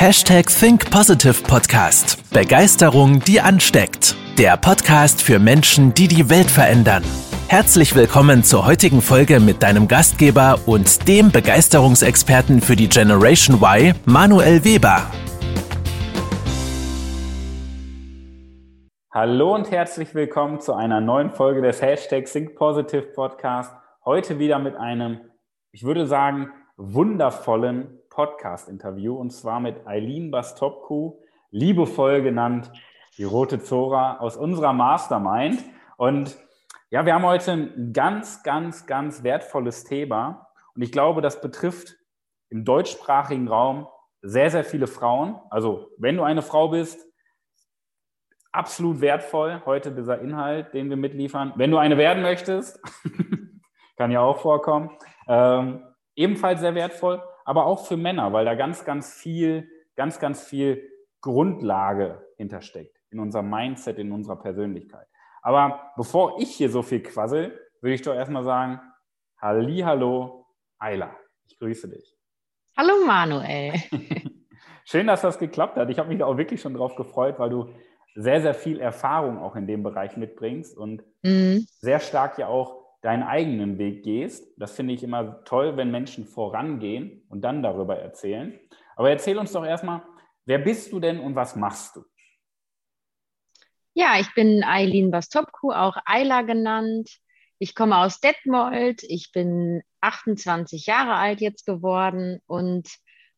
Hashtag Think Positive Podcast. Begeisterung, die ansteckt. Der Podcast für Menschen, die die Welt verändern. Herzlich willkommen zur heutigen Folge mit deinem Gastgeber und dem Begeisterungsexperten für die Generation Y, Manuel Weber. Hallo und herzlich willkommen zu einer neuen Folge des Hashtag Think Positive Podcast. Heute wieder mit einem, ich würde sagen, wundervollen Podcast-Interview und zwar mit Eileen Bastopku, liebevoll genannt die Rote Zora aus unserer Mastermind. Und ja, wir haben heute ein ganz, ganz, ganz wertvolles Thema und ich glaube, das betrifft im deutschsprachigen Raum sehr, sehr viele Frauen. Also, wenn du eine Frau bist, absolut wertvoll heute dieser Inhalt, den wir mitliefern. Wenn du eine werden möchtest, kann ja auch vorkommen, ähm, ebenfalls sehr wertvoll aber auch für Männer, weil da ganz, ganz viel, ganz, ganz viel Grundlage hintersteckt in unserem Mindset, in unserer Persönlichkeit. Aber bevor ich hier so viel quassel, würde ich doch erstmal sagen, Halli, hallo, Ayla, ich grüße dich. Hallo Manuel. Schön, dass das geklappt hat. Ich habe mich auch wirklich schon drauf gefreut, weil du sehr, sehr viel Erfahrung auch in dem Bereich mitbringst und mhm. sehr stark ja auch deinen eigenen Weg gehst. Das finde ich immer toll, wenn Menschen vorangehen und dann darüber erzählen. Aber erzähl uns doch erstmal, wer bist du denn und was machst du? Ja, ich bin Eileen Bastopku, auch Ayla genannt. Ich komme aus Detmold. Ich bin 28 Jahre alt jetzt geworden und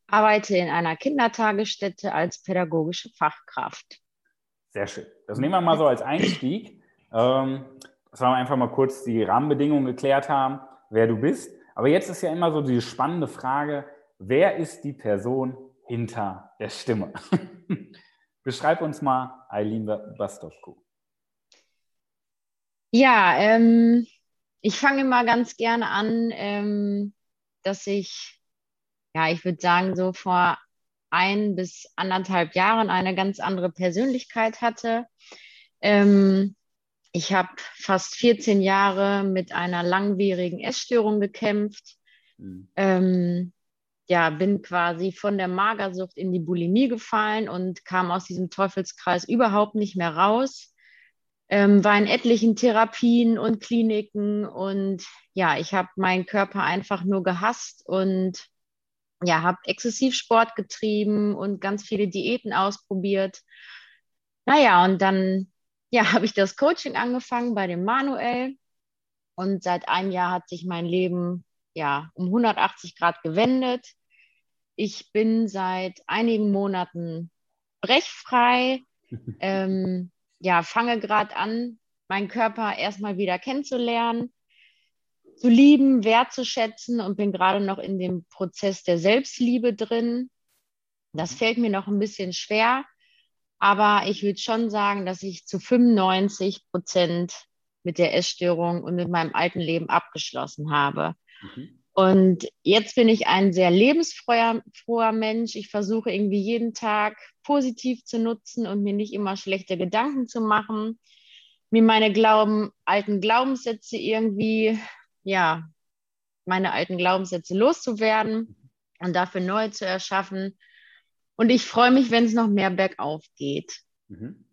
arbeite in einer Kindertagesstätte als pädagogische Fachkraft. Sehr schön. Das nehmen wir mal so als Einstieg. Ähm, dass wir einfach mal kurz die Rahmenbedingungen geklärt haben, wer du bist. Aber jetzt ist ja immer so die spannende Frage, wer ist die Person hinter der Stimme? Beschreib uns mal Eileen Bastowko. Ja, ähm, ich fange mal ganz gerne an, ähm, dass ich, ja, ich würde sagen, so vor ein bis anderthalb Jahren eine ganz andere Persönlichkeit hatte. Ähm, ich habe fast 14 Jahre mit einer langwierigen Essstörung gekämpft. Mhm. Ähm, ja, bin quasi von der Magersucht in die Bulimie gefallen und kam aus diesem Teufelskreis überhaupt nicht mehr raus. Ähm, war in etlichen Therapien und Kliniken und ja, ich habe meinen Körper einfach nur gehasst und ja, habe exzessiv Sport getrieben und ganz viele Diäten ausprobiert. Naja, und dann ja, habe ich das Coaching angefangen bei dem Manuel und seit einem Jahr hat sich mein Leben ja um 180 Grad gewendet. Ich bin seit einigen Monaten brechfrei, ähm, ja, fange gerade an, meinen Körper erstmal wieder kennenzulernen, zu lieben, wertzuschätzen und bin gerade noch in dem Prozess der Selbstliebe drin. Das fällt mir noch ein bisschen schwer, aber ich würde schon sagen, dass ich zu 95 Prozent mit der Essstörung und mit meinem alten Leben abgeschlossen habe. Mhm. Und jetzt bin ich ein sehr lebensfroher Mensch. Ich versuche irgendwie jeden Tag positiv zu nutzen und mir nicht immer schlechte Gedanken zu machen, mir meine Glauben, alten Glaubenssätze irgendwie, ja, meine alten Glaubenssätze loszuwerden und dafür neu zu erschaffen und ich freue mich, wenn es noch mehr bergauf geht. Mhm.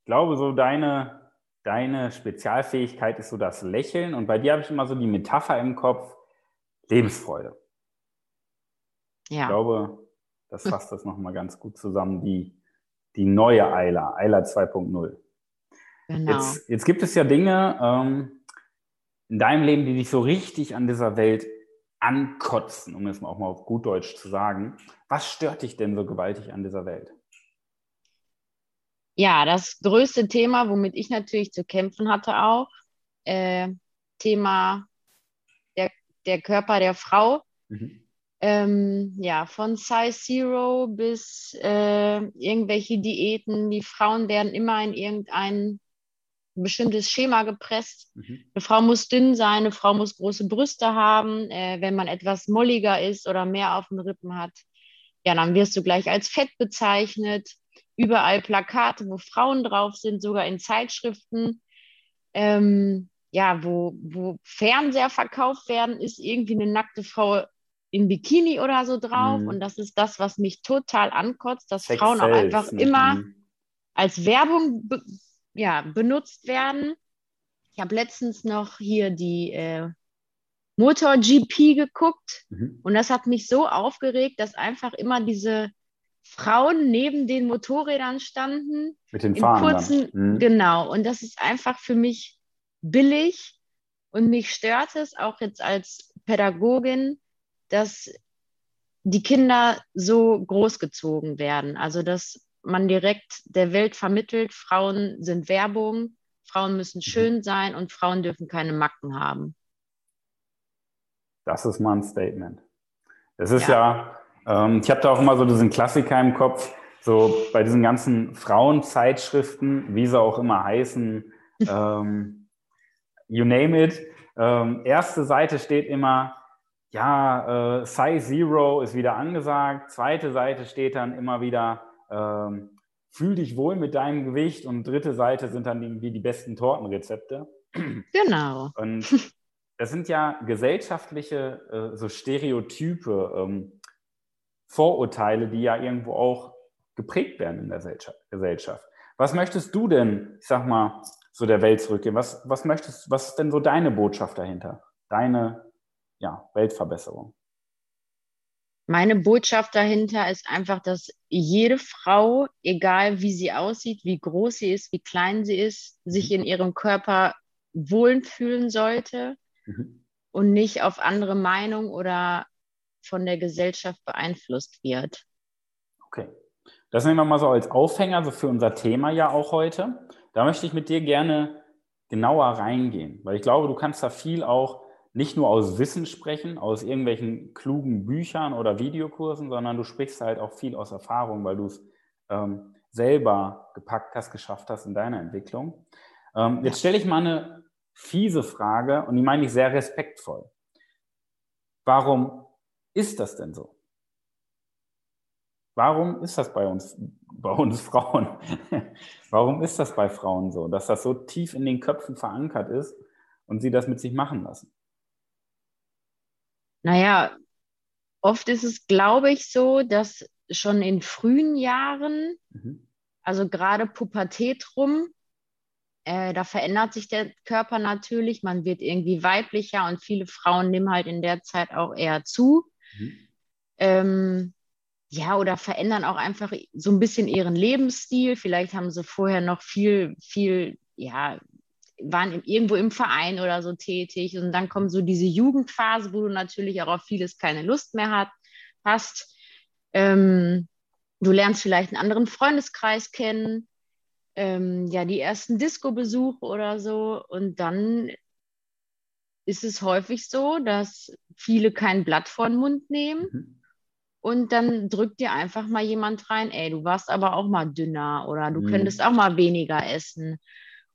Ich glaube, so deine, deine Spezialfähigkeit ist so das Lächeln. Und bei dir habe ich immer so die Metapher im Kopf, Lebensfreude. Ja. Ich glaube, das fasst das nochmal ganz gut zusammen, die, die neue Eila, Eila 2.0. Genau. Jetzt, jetzt gibt es ja Dinge ähm, in deinem Leben, die dich so richtig an dieser Welt ankotzen, um es auch mal auf gut Deutsch zu sagen. Was stört dich denn so gewaltig an dieser Welt? Ja, das größte Thema, womit ich natürlich zu kämpfen hatte auch, äh, Thema der, der Körper der Frau. Mhm. Ähm, ja, von Size Zero bis äh, irgendwelche Diäten. Die Frauen werden immer in irgendein ein bestimmtes Schema gepresst. Mhm. Eine Frau muss dünn sein, eine Frau muss große Brüste haben. Äh, wenn man etwas molliger ist oder mehr auf den Rippen hat, ja, dann wirst du gleich als fett bezeichnet. Überall Plakate, wo Frauen drauf sind, sogar in Zeitschriften. Ähm, ja, wo, wo Fernseher verkauft werden, ist irgendwie eine nackte Frau in Bikini oder so drauf. Mhm. Und das ist das, was mich total ankotzt, dass Sex Frauen auch einfach ne? immer mhm. als Werbung ja, benutzt werden. Ich habe letztens noch hier die äh, MotoGP geguckt mhm. und das hat mich so aufgeregt, dass einfach immer diese Frauen neben den Motorrädern standen. Mit den Fahrern. Mhm. Genau. Und das ist einfach für mich billig und mich stört es auch jetzt als Pädagogin, dass die Kinder so großgezogen werden. Also dass man direkt der Welt vermittelt, Frauen sind Werbung, Frauen müssen mhm. schön sein und Frauen dürfen keine Macken haben. Das ist mal ein Statement. Es ist ja, ja ähm, ich habe da auch immer so diesen Klassiker im Kopf, so bei diesen ganzen Frauenzeitschriften, wie sie auch immer heißen, ähm, you name it. Ähm, erste Seite steht immer, ja, äh, Size Zero ist wieder angesagt. Zweite Seite steht dann immer wieder, ähm, fühl dich wohl mit deinem Gewicht. Und dritte Seite sind dann irgendwie die besten Tortenrezepte. Genau. Und das sind ja gesellschaftliche äh, so Stereotype, ähm, Vorurteile, die ja irgendwo auch geprägt werden in der Gesellschaft. Was möchtest du denn, ich sag mal, so der Welt zurückgeben? Was, was möchtest, was ist denn so deine Botschaft dahinter? Deine ja, Weltverbesserung? Meine Botschaft dahinter ist einfach, dass jede Frau, egal wie sie aussieht, wie groß sie ist, wie klein sie ist, sich mhm. in ihrem Körper wohlfühlen sollte mhm. und nicht auf andere Meinung oder von der Gesellschaft beeinflusst wird. Okay. Das nehmen wir mal so als Aufhänger so für unser Thema ja auch heute. Da möchte ich mit dir gerne genauer reingehen, weil ich glaube, du kannst da viel auch nicht nur aus Wissen sprechen, aus irgendwelchen klugen Büchern oder Videokursen, sondern du sprichst halt auch viel aus Erfahrung, weil du es ähm, selber gepackt hast, geschafft hast in deiner Entwicklung. Ähm, jetzt stelle ich mal eine fiese Frage und die meine ich sehr respektvoll. Warum ist das denn so? Warum ist das bei uns, bei uns Frauen? Warum ist das bei Frauen so, dass das so tief in den Köpfen verankert ist und sie das mit sich machen lassen? Naja, oft ist es, glaube ich, so, dass schon in frühen Jahren, mhm. also gerade Pubertät rum, äh, da verändert sich der Körper natürlich, man wird irgendwie weiblicher und viele Frauen nehmen halt in der Zeit auch eher zu. Mhm. Ähm, ja, oder verändern auch einfach so ein bisschen ihren Lebensstil. Vielleicht haben sie vorher noch viel, viel, ja, waren irgendwo im Verein oder so tätig. Und dann kommt so diese Jugendphase, wo du natürlich auch auf vieles keine Lust mehr hat, hast. Ähm, du lernst vielleicht einen anderen Freundeskreis kennen, ähm, ja, die ersten Disco-Besuche oder so. Und dann ist es häufig so, dass viele kein Blatt vor den Mund nehmen. Mhm. Und dann drückt dir einfach mal jemand rein, ey, du warst aber auch mal dünner oder du mhm. könntest auch mal weniger essen.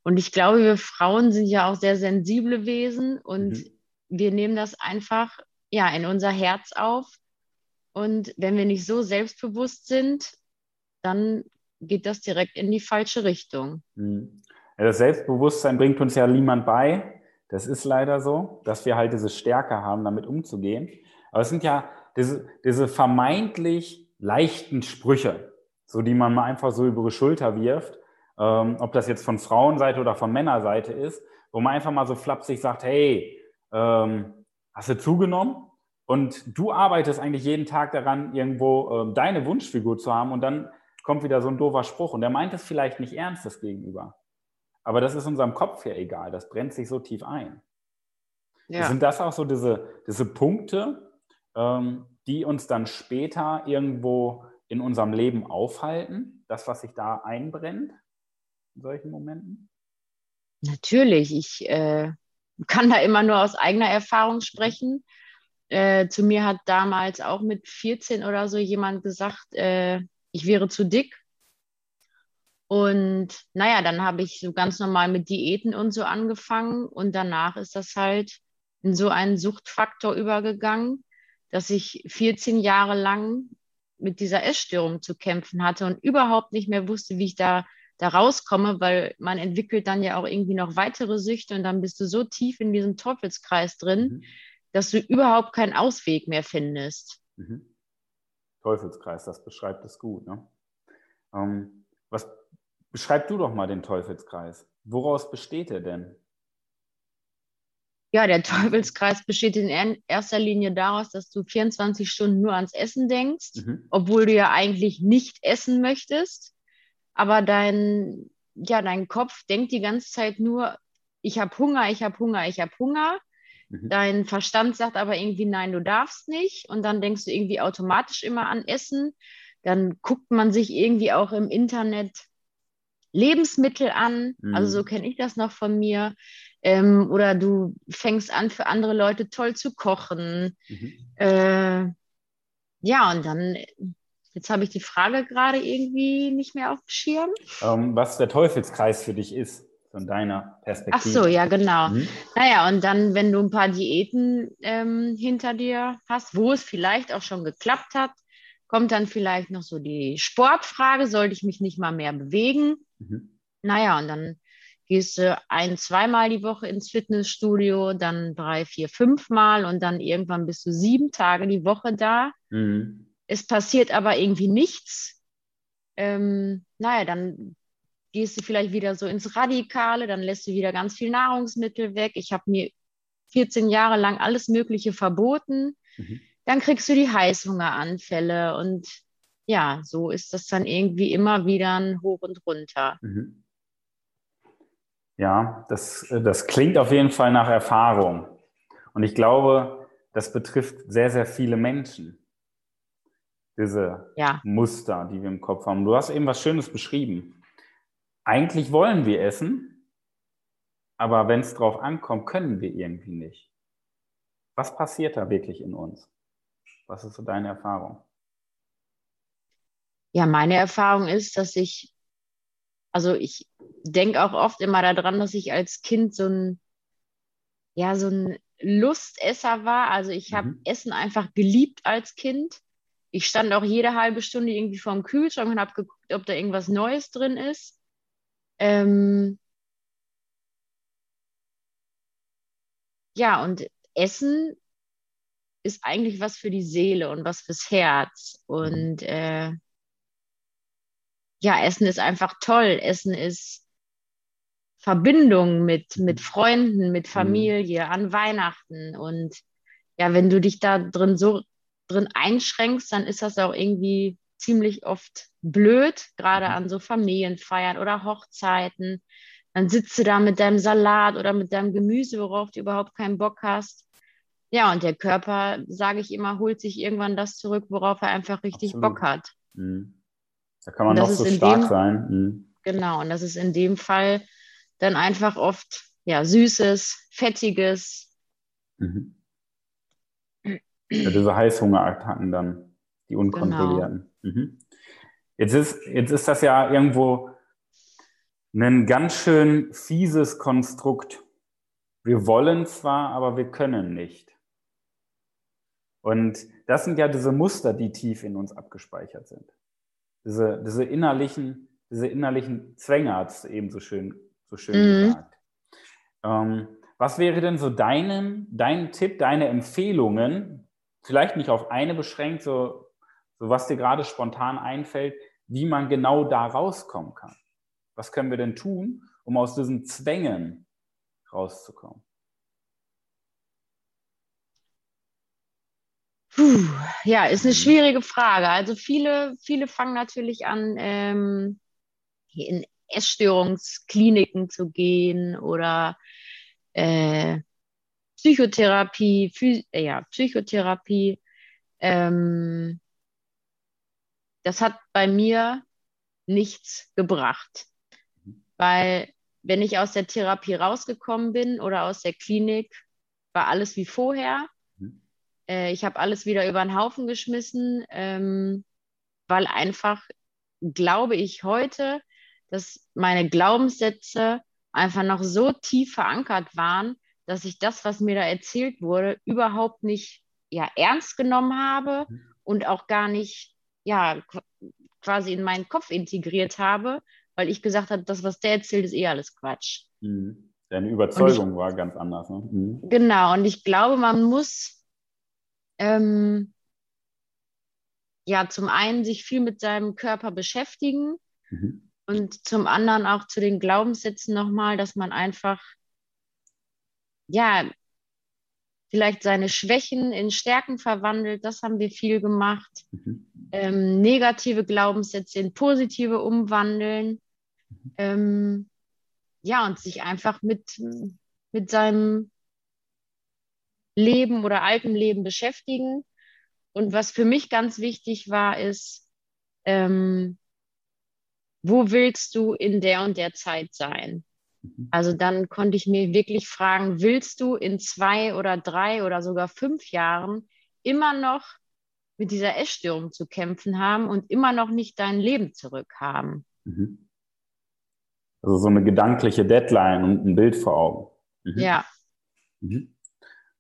Und ich glaube, wir Frauen sind ja auch sehr sensible Wesen und mhm. wir nehmen das einfach ja in unser Herz auf. Und wenn wir nicht so selbstbewusst sind, dann geht das direkt in die falsche Richtung. Mhm. Ja, das Selbstbewusstsein bringt uns ja niemand bei. Das ist leider so, dass wir halt diese Stärke haben, damit umzugehen. Aber es sind ja diese, diese vermeintlich leichten Sprüche, so die man mal einfach so über die Schulter wirft ähm, ob das jetzt von Frauenseite oder von Männerseite ist, wo man einfach mal so flapsig sagt, hey, ähm, hast du zugenommen? Und du arbeitest eigentlich jeden Tag daran, irgendwo ähm, deine Wunschfigur zu haben und dann kommt wieder so ein doofer Spruch und der meint es vielleicht nicht ernst, das Gegenüber. Aber das ist unserem Kopf ja egal, das brennt sich so tief ein. Ja. Sind das auch so diese, diese Punkte, ähm, die uns dann später irgendwo in unserem Leben aufhalten, das, was sich da einbrennt? In solchen Momenten? Natürlich, ich äh, kann da immer nur aus eigener Erfahrung sprechen. Äh, zu mir hat damals auch mit 14 oder so jemand gesagt, äh, ich wäre zu dick. Und naja, dann habe ich so ganz normal mit Diäten und so angefangen. Und danach ist das halt in so einen Suchtfaktor übergegangen, dass ich 14 Jahre lang mit dieser Essstörung zu kämpfen hatte und überhaupt nicht mehr wusste, wie ich da da rauskomme, weil man entwickelt dann ja auch irgendwie noch weitere Süchte und dann bist du so tief in diesem Teufelskreis drin, mhm. dass du überhaupt keinen Ausweg mehr findest. Mhm. Teufelskreis, das beschreibt es gut. Ne? Ähm, was beschreib du doch mal den Teufelskreis? Woraus besteht er denn? Ja, der Teufelskreis besteht in erster Linie daraus, dass du 24 Stunden nur ans Essen denkst, mhm. obwohl du ja eigentlich nicht essen möchtest. Aber dein, ja, dein Kopf denkt die ganze Zeit nur, ich habe Hunger, ich habe Hunger, ich habe Hunger. Mhm. Dein Verstand sagt aber irgendwie, nein, du darfst nicht. Und dann denkst du irgendwie automatisch immer an Essen. Dann guckt man sich irgendwie auch im Internet Lebensmittel an. Mhm. Also so kenne ich das noch von mir. Ähm, oder du fängst an, für andere Leute toll zu kochen. Mhm. Äh, ja, und dann, jetzt habe ich die Frage gerade irgendwie nicht mehr auf dem Schirm. Ähm, was der Teufelskreis für dich ist, von deiner Perspektive. Ach so, ja, genau. Mhm. Naja, und dann, wenn du ein paar Diäten ähm, hinter dir hast, wo es vielleicht auch schon geklappt hat, kommt dann vielleicht noch so die Sportfrage, sollte ich mich nicht mal mehr bewegen? Mhm. Naja, und dann gehst du ein, zweimal die Woche ins Fitnessstudio, dann drei, vier, fünf Mal und dann irgendwann bist du sieben Tage die Woche da. Mhm. Es passiert aber irgendwie nichts. Ähm, naja, dann gehst du vielleicht wieder so ins Radikale, dann lässt du wieder ganz viel Nahrungsmittel weg. Ich habe mir 14 Jahre lang alles Mögliche verboten. Mhm. Dann kriegst du die Heißhungeranfälle und ja, so ist das dann irgendwie immer wieder ein Hoch und runter. Mhm. Ja, das, das klingt auf jeden Fall nach Erfahrung. Und ich glaube, das betrifft sehr, sehr viele Menschen. Diese ja. Muster, die wir im Kopf haben. Du hast eben was Schönes beschrieben. Eigentlich wollen wir essen, aber wenn es drauf ankommt, können wir irgendwie nicht. Was passiert da wirklich in uns? Was ist so deine Erfahrung? Ja, meine Erfahrung ist, dass ich also ich denke auch oft immer daran, dass ich als Kind so ein, ja, so ein Lustesser war. Also ich habe mhm. Essen einfach geliebt als Kind. Ich stand auch jede halbe Stunde irgendwie vorm Kühlschrank und habe geguckt, ob da irgendwas Neues drin ist. Ähm ja, und Essen ist eigentlich was für die Seele und was fürs Herz. Mhm. Und äh, ja, Essen ist einfach toll. Essen ist Verbindung mit, mit mhm. Freunden, mit mhm. Familie, mhm. an Weihnachten. Und ja, wenn du dich da drin so drin einschränkst, dann ist das auch irgendwie ziemlich oft blöd, gerade mhm. an so Familienfeiern oder Hochzeiten. Dann sitzt du da mit deinem Salat oder mit deinem Gemüse, worauf du überhaupt keinen Bock hast. Ja, und der Körper, sage ich immer, holt sich irgendwann das zurück, worauf er einfach richtig Absolut. Bock hat. Mhm. Da kann man noch so stark dem, sein. Mhm. Genau, und das ist in dem Fall dann einfach oft ja, süßes, fettiges. Mhm. Ja, diese Heißhungerattacken dann, die unkontrollierten. Genau. Mhm. Jetzt, ist, jetzt ist das ja irgendwo ein ganz schön fieses Konstrukt. Wir wollen zwar, aber wir können nicht. Und das sind ja diese Muster, die tief in uns abgespeichert sind. Diese, diese innerlichen, diese innerlichen Zwänge hat es eben so schön, so schön mhm. gesagt. Ähm, was wäre denn so dein, dein Tipp, deine Empfehlungen, vielleicht nicht auf eine beschränkt, so, so was dir gerade spontan einfällt, wie man genau da rauskommen kann? Was können wir denn tun, um aus diesen Zwängen rauszukommen? Puh, ja, ist eine schwierige Frage. Also viele, viele fangen natürlich an, ähm, in Essstörungskliniken zu gehen oder äh, Psychotherapie, Phy äh, ja, Psychotherapie. Ähm, das hat bei mir nichts gebracht, weil wenn ich aus der Therapie rausgekommen bin oder aus der Klinik, war alles wie vorher. Äh, ich habe alles wieder über den Haufen geschmissen, ähm, weil einfach, glaube ich heute, dass meine Glaubenssätze einfach noch so tief verankert waren, dass ich das, was mir da erzählt wurde, überhaupt nicht ja, ernst genommen habe mhm. und auch gar nicht ja, quasi in meinen Kopf integriert habe, weil ich gesagt habe, das, was der erzählt, ist eh alles Quatsch. Mhm. Deine Überzeugung ich, war ganz anders. Ne? Mhm. Genau, und ich glaube, man muss ähm, ja zum einen sich viel mit seinem Körper beschäftigen mhm. und zum anderen auch zu den Glaubenssätzen nochmal, dass man einfach ja vielleicht seine Schwächen in Stärken verwandelt. Das haben wir viel gemacht. Mhm. Ähm, negative Glaubenssätze in positive umwandeln. Mhm. Ähm, ja, und sich einfach mit, mit seinem Leben oder altem Leben beschäftigen. Und was für mich ganz wichtig war, ist, ähm, wo willst du in der und der Zeit sein? Mhm. Also dann konnte ich mir wirklich fragen, willst du in zwei oder drei oder sogar fünf Jahren immer noch mit dieser Essstörung zu kämpfen haben und immer noch nicht dein Leben zurückhaben? Mhm. Also so eine gedankliche Deadline und ein Bild vor Augen. Mhm. Ja. Mhm.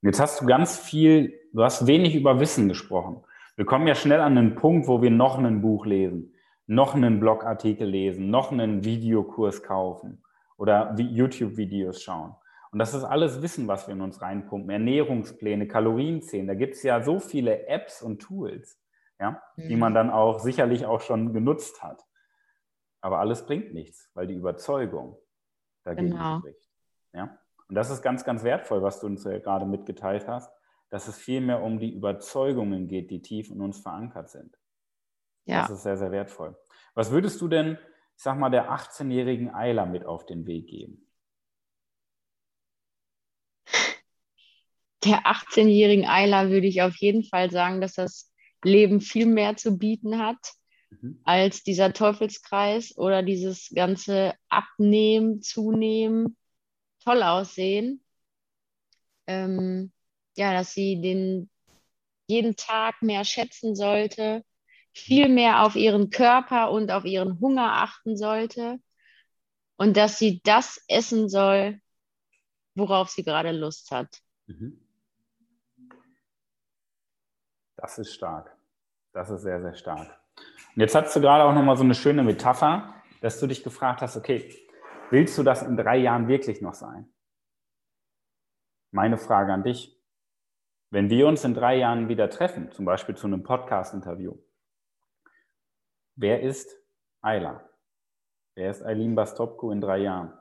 Jetzt hast du ganz viel, du hast wenig über Wissen gesprochen. Wir kommen ja schnell an den Punkt, wo wir noch ein Buch lesen, noch einen Blogartikel lesen, noch einen Videokurs kaufen oder YouTube-Videos schauen. Und das ist alles Wissen, was wir in uns reinpumpen. Ernährungspläne, Kalorienzählen. Da gibt es ja so viele Apps und Tools, ja, mhm. die man dann auch sicherlich auch schon genutzt hat. Aber alles bringt nichts, weil die Überzeugung dagegen genau. spricht. Ja? Und das ist ganz, ganz wertvoll, was du uns ja gerade mitgeteilt hast, dass es vielmehr um die Überzeugungen geht, die tief in uns verankert sind. Ja. Das ist sehr, sehr wertvoll. Was würdest du denn ich sag mal, der 18-jährigen Eiler mit auf den Weg geben? Der 18-jährigen Eiler würde ich auf jeden Fall sagen, dass das Leben viel mehr zu bieten hat mhm. als dieser Teufelskreis oder dieses ganze Abnehmen, Zunehmen, toll aussehen. Ähm, ja, dass sie den jeden Tag mehr schätzen sollte, viel mehr auf ihren Körper und auf ihren Hunger achten sollte und dass sie das essen soll, worauf sie gerade Lust hat. Mhm. Das ist stark. Das ist sehr, sehr stark. Und jetzt hast du gerade auch nochmal so eine schöne Metapher, dass du dich gefragt hast, okay, willst du das in drei Jahren wirklich noch sein? Meine Frage an dich. Wenn wir uns in drei Jahren wieder treffen, zum Beispiel zu einem Podcast-Interview, Wer ist Ayla? Wer ist Eileen Bastopko in drei Jahren?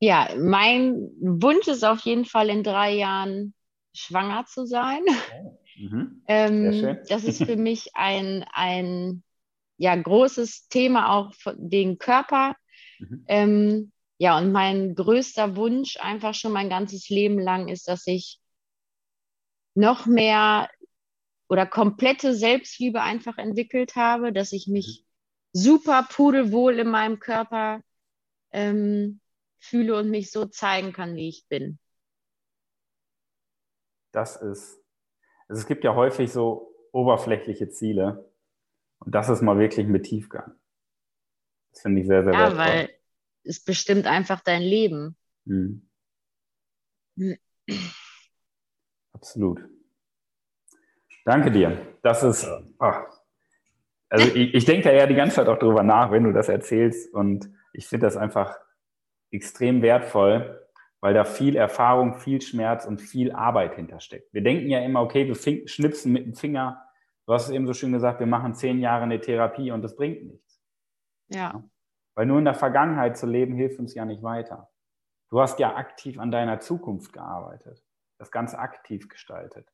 Ja, mein Wunsch ist auf jeden Fall in drei Jahren schwanger zu sein. Oh, mhm. ähm, das ist für mich ein, ein ja, großes Thema auch für den Körper. Mhm. Ähm, ja, und mein größter Wunsch einfach schon mein ganzes Leben lang ist, dass ich noch mehr oder komplette Selbstliebe einfach entwickelt habe, dass ich mich mhm. super pudelwohl in meinem Körper ähm, fühle und mich so zeigen kann, wie ich bin. Das ist, also es gibt ja häufig so oberflächliche Ziele und das ist mal wirklich mit Tiefgang. Das finde ich sehr, sehr ja, wertvoll. Ja, weil es bestimmt einfach dein Leben. Mhm. Absolut. Danke dir. Das ist, ach, also ich, ich denke ja die ganze Zeit auch darüber nach, wenn du das erzählst. Und ich finde das einfach extrem wertvoll, weil da viel Erfahrung, viel Schmerz und viel Arbeit hintersteckt. Wir denken ja immer, okay, wir schnipsen mit dem Finger. Du hast es eben so schön gesagt, wir machen zehn Jahre eine Therapie und das bringt nichts. Ja. Weil nur in der Vergangenheit zu leben hilft uns ja nicht weiter. Du hast ja aktiv an deiner Zukunft gearbeitet, das Ganze aktiv gestaltet.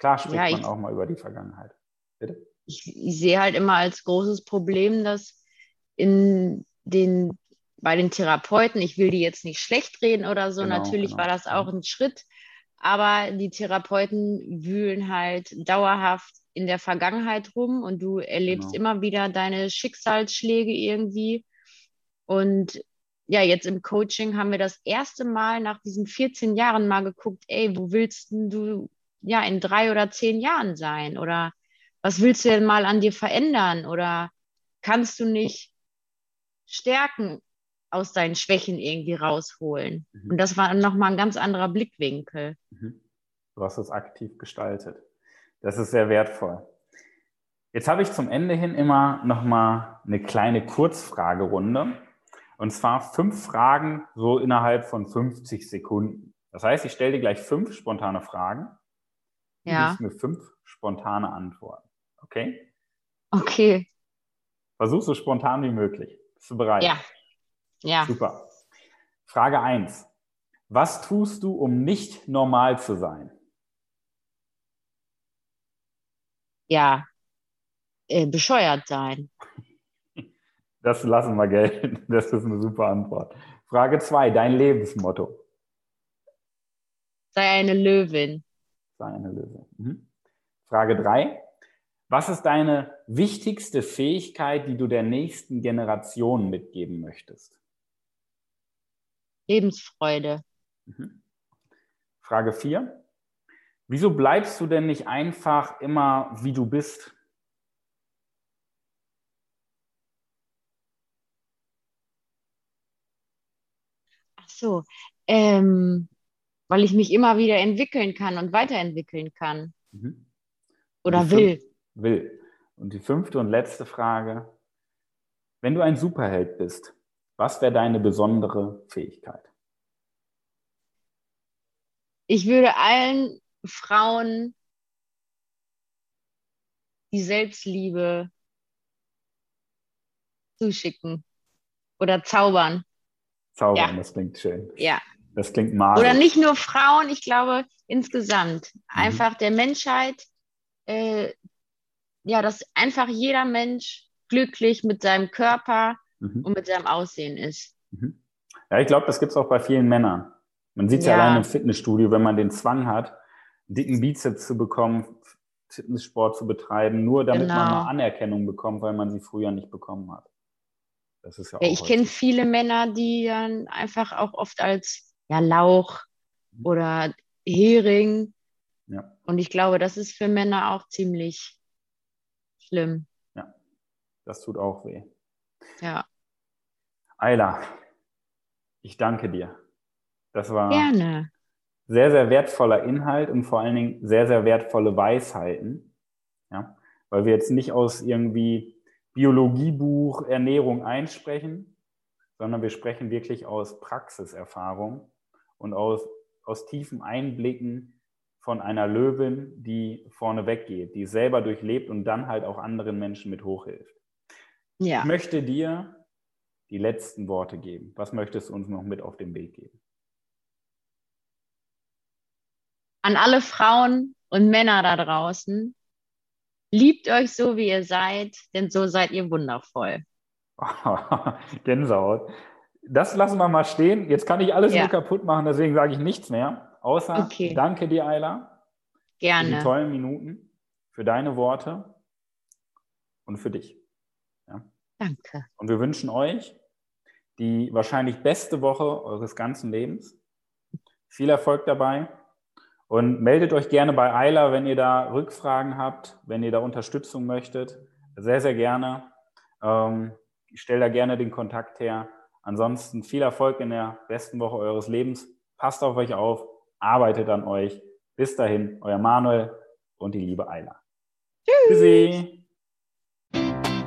Klar spricht ja, man auch mal über die Vergangenheit. Bitte? Ich, ich, sehe halt immer als großes Problem, dass in den, bei den Therapeuten, ich will die jetzt nicht schlecht reden oder so, genau, natürlich genau. war das auch ein Schritt, aber die Therapeuten wühlen halt dauerhaft in der Vergangenheit rum und du erlebst genau. immer wieder deine Schicksalsschläge irgendwie. Und ja, jetzt im Coaching haben wir das erste Mal nach diesen 14 Jahren mal geguckt, ey, wo willst du ja in drei oder zehn Jahren sein? Oder was willst du denn mal an dir verändern? Oder kannst du nicht Stärken aus deinen Schwächen irgendwie rausholen? Mhm. Und das war nochmal ein ganz anderer Blickwinkel. Mhm. Du hast es aktiv gestaltet. Das ist sehr wertvoll. Jetzt habe ich zum Ende hin immer nochmal eine kleine Kurzfragerunde. Und zwar fünf Fragen so innerhalb von 50 Sekunden. Das heißt, ich stelle dir gleich fünf spontane Fragen. Du Ja. gibst mir fünf spontane Antworten. Okay? Okay. Versuch so spontan wie möglich. Bist du bereit? Ja. Ja. Super. Frage eins: Was tust du, um nicht normal zu sein? Ja. Äh, bescheuert sein. Das lassen wir gelten. Das ist eine super Antwort. Frage zwei: Dein Lebensmotto. Sei eine Löwin. Sei eine Lösung. Mhm. Frage drei: Was ist deine wichtigste Fähigkeit, die du der nächsten Generation mitgeben möchtest? Lebensfreude. Mhm. Frage 4. Wieso bleibst du denn nicht einfach immer, wie du bist? Ach so. Ähm, weil ich mich immer wieder entwickeln kann und weiterentwickeln kann. Mhm. Oder will. Will. Und die fünfte und letzte Frage. Wenn du ein Superheld bist, was wäre deine besondere Fähigkeit? Ich würde allen Frauen die Selbstliebe zuschicken oder zaubern. Zaubern, Ja. das klingt schön. Ja. Das klingt magisch. Oder nicht nur Frauen, ich glaube insgesamt. Mhm. Einfach der Menschheit, äh, ja, dass einfach jeder Mensch glücklich mit seinem Körper Mhm. und mit seinem Aussehen ist. Mhm. Ja, ich glaube, das gibt es auch bei vielen Männern. Man sieht es ja. Ja. allein im Fitnessstudio, wenn man den Zwang hat, dicken Bizeps zu bekommen, Fitnesssport zu betreiben, nur damit man Genau. mal Anerkennung bekommt, weil man sie früher nicht bekommen hat. Das ist ja auch Ja, ich kenne viele Männer, die dann einfach auch oft als ja, Lauch oder Hering. Ja. Und ich glaube, das ist für Männer auch ziemlich schlimm. Das tut auch weh. Ja, Ayla, ich danke dir. Das war gerne. sehr, sehr wertvoller Inhalt und vor allen Dingen sehr, sehr wertvolle Weisheiten. Ja? Weil wir jetzt nicht aus irgendwie Biologiebuch Ernährung einsprechen, sondern wir sprechen wirklich aus Praxiserfahrung und aus, aus tiefen Einblicken von einer Löwin, die vorne weggeht, die selber durchlebt und dann halt auch anderen Menschen mit hochhilft. Ja. Ich möchte dir die letzten Worte geben. Was möchtest du uns noch mit auf den Weg geben? An alle Frauen und Männer da draußen, liebt euch so, wie ihr seid, denn so seid ihr wundervoll. Gänsehaut. Das lassen wir mal stehen. Jetzt kann ich alles Ja. nur kaputt machen, deswegen sage ich nichts mehr. Außer Okay. danke dir, Ayla, für die Gerne. tollen Minuten, für deine Worte und für dich. Danke. Und wir wünschen euch die wahrscheinlich beste Woche eures ganzen Lebens. Viel Erfolg dabei. Und meldet euch gerne bei Ayla, wenn ihr da Rückfragen habt, wenn ihr da Unterstützung möchtet. Sehr, sehr gerne. Ähm, ich stelle da gerne den Kontakt her. Ansonsten viel Erfolg in der besten Woche eures Lebens. Passt auf euch auf, arbeitet an euch. Bis dahin, euer Manuel und die liebe Ayla. Tschüssi.